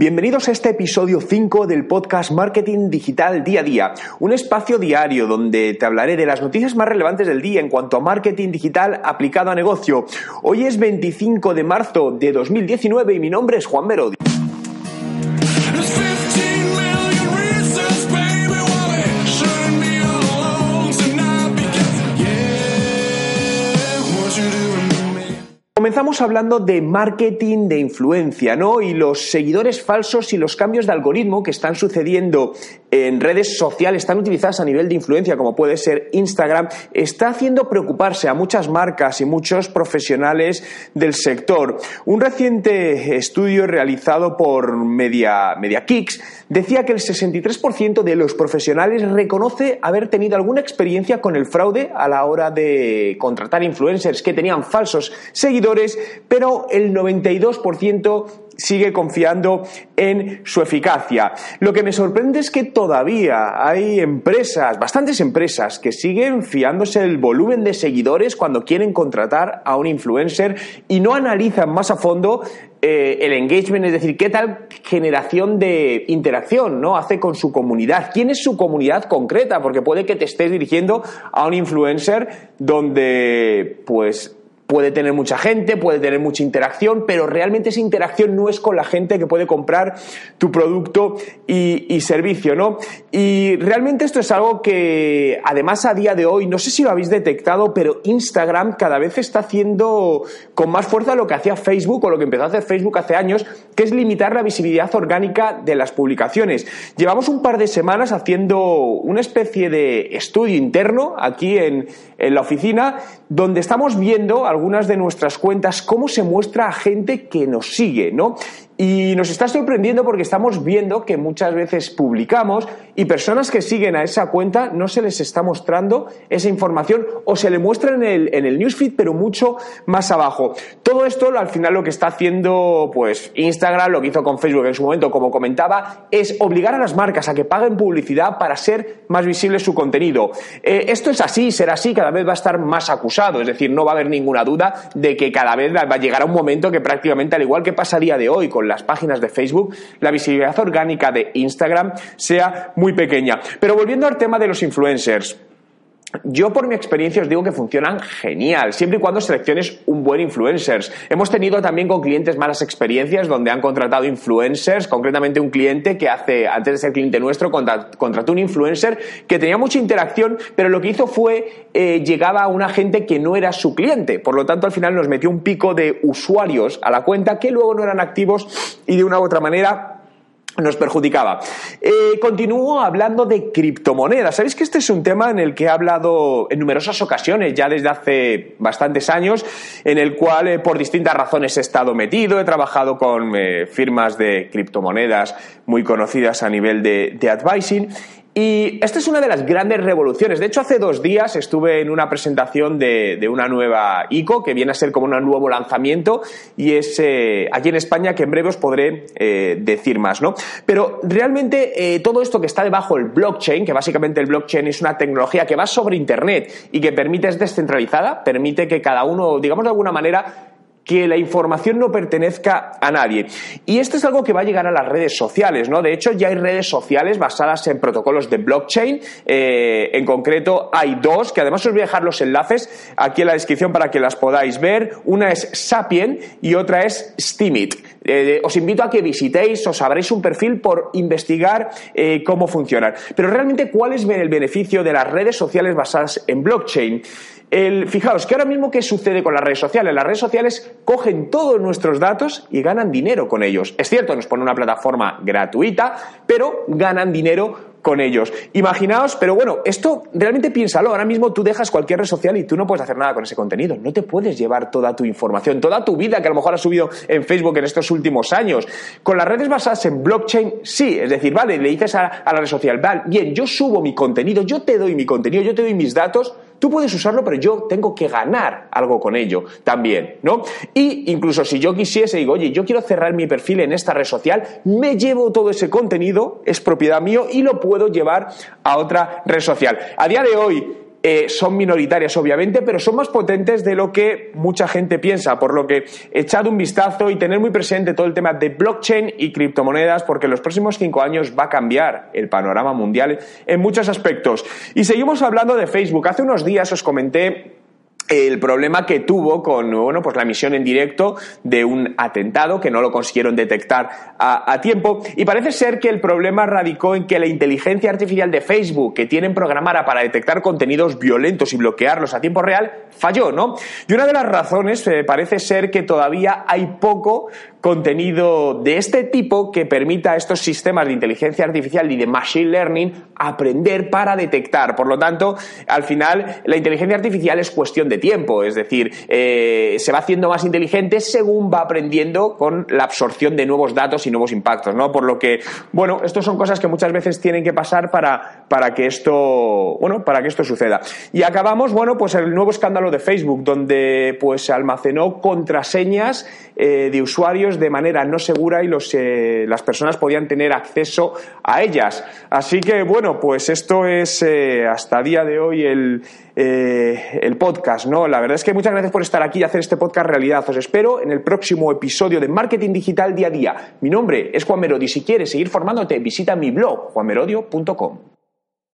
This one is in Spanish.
Bienvenidos a este episodio 5 del podcast Marketing Digital Día a Día, un espacio diario donde te hablaré de las noticias más relevantes del día en cuanto a marketing digital aplicado a negocio. Hoy es 25 de marzo de 2019 y mi nombre es Juan Merodi. Comenzamos hablando de marketing de influencia, ¿no? Y los seguidores falsos y los cambios de algoritmo que están sucediendo en redes sociales tan utilizadas a nivel de influencia como puede ser Instagram, está haciendo preocuparse a muchas marcas y muchos profesionales del sector. Un reciente estudio realizado por Media, Media Kicks decía que el 63% de los profesionales reconoce haber tenido alguna experiencia con el fraude a la hora de contratar influencers que tenían falsos seguidores pero el 92% sigue confiando en su eficacia. Lo que me sorprende es que todavía hay empresas, bastantes empresas, que siguen fiándose el volumen de seguidores cuando quieren contratar a un influencer y no analizan más a fondo eh, el engagement, es decir, qué tal generación de interacción ¿no? hace con su comunidad, quién es su comunidad concreta, porque puede que te estés dirigiendo a un influencer donde pues puede tener mucha gente, puede tener mucha interacción, pero realmente esa interacción no es con la gente que puede comprar tu producto y, servicio, ¿no? Y realmente esto es algo que, además, a día de hoy, no sé si lo habéis detectado, pero Instagram cada vez está haciendo con más fuerza lo que hacía Facebook o lo que empezó a hacer Facebook hace años, que es limitar la visibilidad orgánica de las publicaciones. Llevamos un par de semanas haciendo una especie de estudio interno aquí en, la oficina, donde estamos viendo algunas de nuestras cuentas cómo se muestra a gente que nos sigue, ¿no? Y nos está sorprendiendo porque estamos viendo que muchas veces publicamos y personas que siguen a esa cuenta no se les está mostrando esa información o se le muestra en el, en el newsfeed pero mucho más abajo. Todo esto al final lo que está haciendo pues Instagram, lo que hizo con Facebook en su momento, como comentaba, es obligar a las marcas a que paguen publicidad para ser más visible su contenido. Eh, esto es así, será así, cada vez va a estar más acusado, es decir, no va a haber ninguna duda de que cada vez va a llegar a un momento que prácticamente al igual que pasa a día de hoy con las páginas de Facebook, la visibilidad orgánica de Instagram sea muy pequeña. Pero volviendo al tema de los influencers, yo por mi experiencia os digo que funcionan genial, siempre y cuando selecciones un buen influencers. Hemos tenido también con clientes malas experiencias donde han contratado influencers, concretamente un cliente que hace, antes de ser cliente nuestro, contrató un influencer que tenía mucha interacción, pero lo que hizo fue eh, llegaba a una gente que no era su cliente. Por lo tanto, al final nos metió un pico de usuarios a la cuenta que luego no eran activos y de una u otra manera nos perjudicaba. Eh, continúo hablando de criptomonedas. Sabéis que este es un tema en el que he hablado en numerosas ocasiones, ya desde hace bastantes años, en el cual eh, por distintas razones he estado metido, he trabajado con eh, firmas de criptomonedas muy conocidas a nivel de, de advising y esta es una de las grandes revoluciones. De hecho, hace dos días estuve en una presentación de, una nueva ICO que viene a ser como un nuevo lanzamiento y es eh, aquí en España que en breve os podré eh, decir más, ¿no? Pero realmente eh, todo esto que está debajo del blockchain, que básicamente el blockchain es una tecnología que va sobre Internet y que permite, es descentralizada, permite que cada uno, digamos de alguna manera, que la información no pertenezca a nadie. Y esto es algo que va a llegar a las redes sociales, ¿no? De hecho, ya hay redes sociales basadas en protocolos de blockchain. Eh, en concreto, hay dos, que además os voy a dejar los enlaces aquí en la descripción para que las podáis ver. Una es Sapien y otra es Steemit. Eh, os invito a que visitéis, os abréis un perfil por investigar eh, cómo funcionan. Pero realmente, ¿cuál es el beneficio de las redes sociales basadas en blockchain? El, fijaos que ahora mismo qué sucede con las redes sociales. Las redes sociales cogen todos nuestros datos y ganan dinero con ellos. Es cierto, nos ponen una plataforma gratuita, pero ganan dinero con ellos. Imaginaos, pero bueno, esto realmente piénsalo. Ahora mismo tú dejas cualquier red social y tú no puedes hacer nada con ese contenido. No te puedes llevar toda tu información, toda tu vida que a lo mejor has subido en Facebook en estos últimos años. Con las redes basadas en blockchain, sí. Es decir, vale, le dices a, a la red social, vale, bien, yo subo mi contenido, yo te doy mi contenido, yo te doy mis datos Tú puedes usarlo, pero yo tengo que ganar algo con ello también, ¿no? Y incluso si yo quisiese, digo, oye, yo quiero cerrar mi perfil en esta red social, me llevo todo ese contenido, es propiedad mío y lo puedo llevar a otra red social. A día de hoy, eh, son minoritarias obviamente, pero son más potentes de lo que mucha gente piensa, por lo que echad un vistazo y tener muy presente todo el tema de blockchain y criptomonedas, porque en los próximos cinco años va a cambiar el panorama mundial en muchos aspectos. Y seguimos hablando de Facebook. Hace unos días os comenté el problema que tuvo con bueno, pues la emisión en directo de un atentado que no lo consiguieron detectar a, tiempo y parece ser que el problema radicó en que la inteligencia artificial de Facebook que tienen programada para detectar contenidos violentos y bloquearlos a tiempo real falló, ¿no? Y una de las razones eh, parece ser que todavía hay poco contenido de este tipo que permita a estos sistemas de inteligencia artificial y de machine learning aprender para detectar. Por lo tanto, al final, la inteligencia artificial es cuestión de tiempo, es decir, eh, se va haciendo más inteligente según va aprendiendo con la absorción de nuevos datos y nuevos impactos, ¿no? Por lo que, bueno, estas son cosas que muchas veces tienen que pasar para, para que esto, bueno, para que esto suceda. Y acabamos, bueno, pues el nuevo escándalo de Facebook, donde pues se almacenó contraseñas eh, de usuarios de manera no segura y eh, las personas podían tener acceso a ellas. Así que, bueno, pues esto es eh, hasta día de hoy el, el podcast, ¿no? La verdad es que muchas gracias por estar aquí y hacer este podcast realidad. Os espero en el próximo episodio de Marketing Digital Día a Día. Mi nombre es Juan Merodi. Si quieres seguir formándote, visita mi blog, juanmerodio.com.